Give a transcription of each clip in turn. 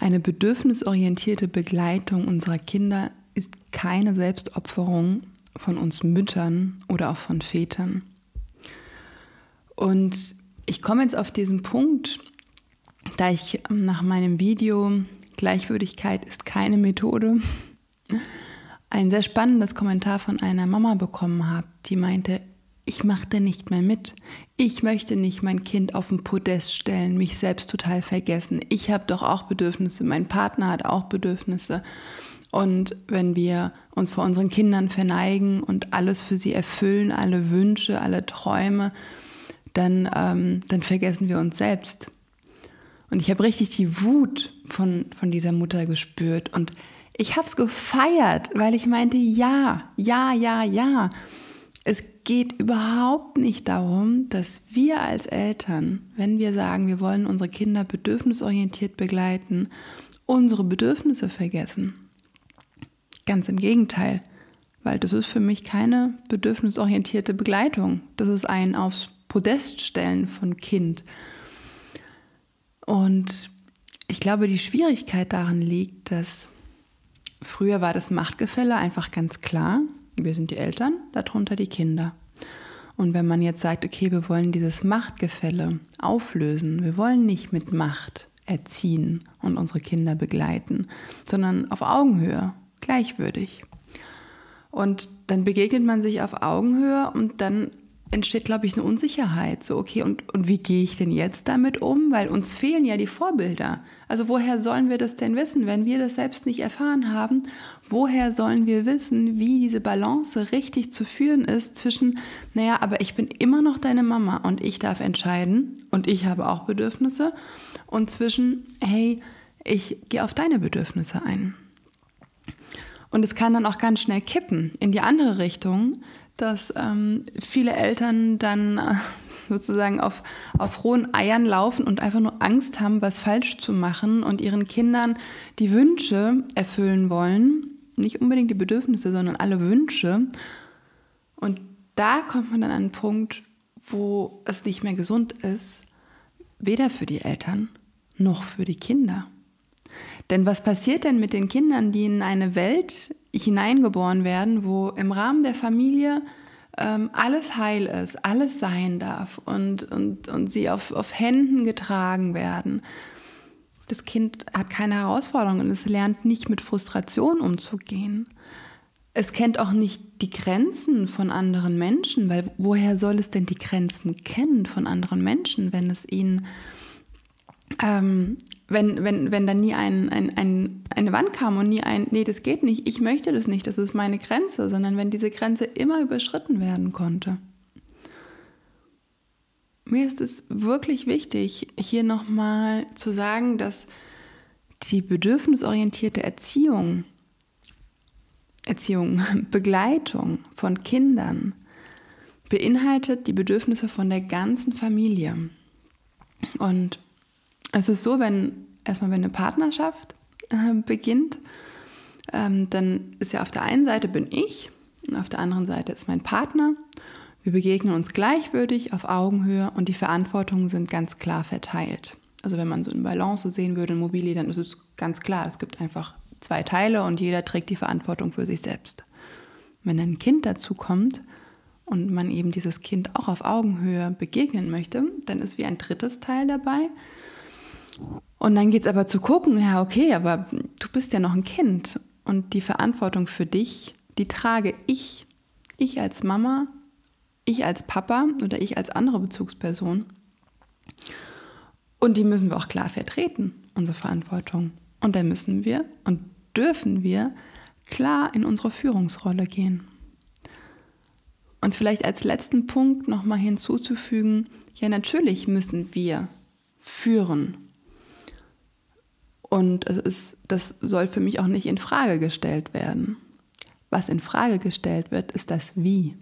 Eine bedürfnisorientierte Begleitung unserer Kinder ist keine Selbstopferung von uns Müttern oder auch von Vätern. Und ich komme jetzt auf diesen Punkt, da ich nach meinem Video Gleichwürdigkeit ist keine Methode ein sehr spannendes Kommentar von einer Mama bekommen habe, die meinte, ich mache da nicht mehr mit. Ich möchte nicht mein Kind auf den Podest stellen, mich selbst total vergessen. Ich habe doch auch Bedürfnisse, mein Partner hat auch Bedürfnisse. Und wenn wir uns vor unseren Kindern verneigen und alles für sie erfüllen, alle Wünsche, alle Träume, dann, ähm, dann vergessen wir uns selbst. Und ich habe richtig die Wut von, von dieser Mutter gespürt. Und ich habe es gefeiert, weil ich meinte, ja, ja, ja, ja. Es geht überhaupt nicht darum, dass wir als Eltern, wenn wir sagen, wir wollen unsere Kinder bedürfnisorientiert begleiten, unsere Bedürfnisse vergessen. Ganz im Gegenteil, weil das ist für mich keine bedürfnisorientierte Begleitung. Das ist ein aufs Podest stellen von Kind. Und ich glaube, die Schwierigkeit darin liegt, dass früher war das Machtgefälle einfach ganz klar. Wir sind die Eltern, darunter die Kinder. Und wenn man jetzt sagt, okay, wir wollen dieses Machtgefälle auflösen, wir wollen nicht mit Macht erziehen und unsere Kinder begleiten, sondern auf Augenhöhe, gleichwürdig. Und dann begegnet man sich auf Augenhöhe und dann entsteht, glaube ich, eine Unsicherheit. So, okay, und, und wie gehe ich denn jetzt damit um? Weil uns fehlen ja die Vorbilder. Also woher sollen wir das denn wissen, wenn wir das selbst nicht erfahren haben? Woher sollen wir wissen, wie diese Balance richtig zu führen ist zwischen, naja, aber ich bin immer noch deine Mama und ich darf entscheiden und ich habe auch Bedürfnisse und zwischen, hey, ich gehe auf deine Bedürfnisse ein. Und es kann dann auch ganz schnell kippen in die andere Richtung, dass ähm, viele Eltern dann äh, sozusagen auf, auf rohen Eiern laufen und einfach nur Angst haben, was falsch zu machen und ihren Kindern die Wünsche erfüllen wollen. Nicht unbedingt die Bedürfnisse, sondern alle Wünsche. Und da kommt man dann an einen Punkt, wo es nicht mehr gesund ist, weder für die Eltern noch für die Kinder. Denn was passiert denn mit den Kindern, die in eine Welt hineingeboren werden, wo im Rahmen der Familie ähm, alles heil ist, alles sein darf und, und, und sie auf, auf Händen getragen werden. Das Kind hat keine Herausforderungen, es lernt nicht mit Frustration umzugehen. Es kennt auch nicht die Grenzen von anderen Menschen, weil woher soll es denn die Grenzen kennen von anderen Menschen, wenn es ihnen ähm, wenn, wenn, wenn dann nie ein, ein, ein, eine Wand kam und nie ein, nee, das geht nicht, ich möchte das nicht, das ist meine Grenze, sondern wenn diese Grenze immer überschritten werden konnte. Mir ist es wirklich wichtig, hier nochmal zu sagen, dass die bedürfnisorientierte Erziehung, Erziehung, Begleitung von Kindern beinhaltet die Bedürfnisse von der ganzen Familie. Und es ist so, wenn erstmal wenn eine Partnerschaft äh, beginnt, ähm, dann ist ja auf der einen Seite bin ich und auf der anderen Seite ist mein Partner. Wir begegnen uns gleichwürdig auf Augenhöhe und die Verantwortungen sind ganz klar verteilt. Also wenn man so eine Balance sehen würde in Mobili, dann ist es ganz klar, es gibt einfach zwei Teile und jeder trägt die Verantwortung für sich selbst. Wenn ein Kind dazu kommt und man eben dieses Kind auch auf Augenhöhe begegnen möchte, dann ist wie ein drittes Teil dabei, und dann geht es aber zu gucken, ja, okay, aber du bist ja noch ein Kind und die Verantwortung für dich, die trage ich. Ich als Mama, ich als Papa oder ich als andere Bezugsperson. Und die müssen wir auch klar vertreten, unsere Verantwortung. Und dann müssen wir und dürfen wir klar in unsere Führungsrolle gehen. Und vielleicht als letzten Punkt nochmal hinzuzufügen, ja natürlich müssen wir führen und es ist, das soll für mich auch nicht in Frage gestellt werden. Was in Frage gestellt wird, ist das Wie.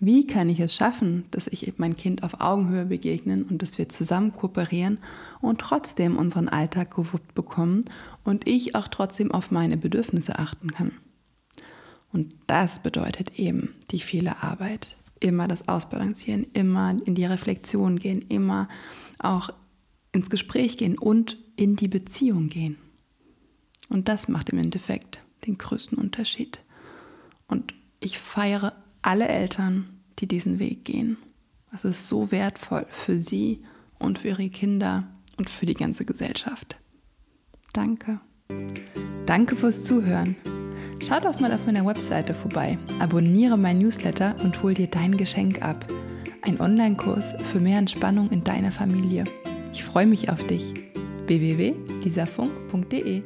Wie kann ich es schaffen, dass ich mein Kind auf Augenhöhe begegnen und dass wir zusammen kooperieren und trotzdem unseren Alltag gewuppt bekommen und ich auch trotzdem auf meine Bedürfnisse achten kann? Und das bedeutet eben die viele Arbeit. Immer das Ausbalancieren, immer in die Reflexion gehen, immer auch ins Gespräch gehen und in die Beziehung gehen. Und das macht im Endeffekt den größten Unterschied. Und ich feiere alle Eltern, die diesen Weg gehen. Es ist so wertvoll für sie und für ihre Kinder und für die ganze Gesellschaft. Danke. Danke fürs Zuhören. Schau doch mal auf meiner Webseite vorbei, abonniere mein Newsletter und hol dir dein Geschenk ab. Ein Online-Kurs für mehr Entspannung in deiner Familie. Ich freue mich auf dich. www.lisafunk.de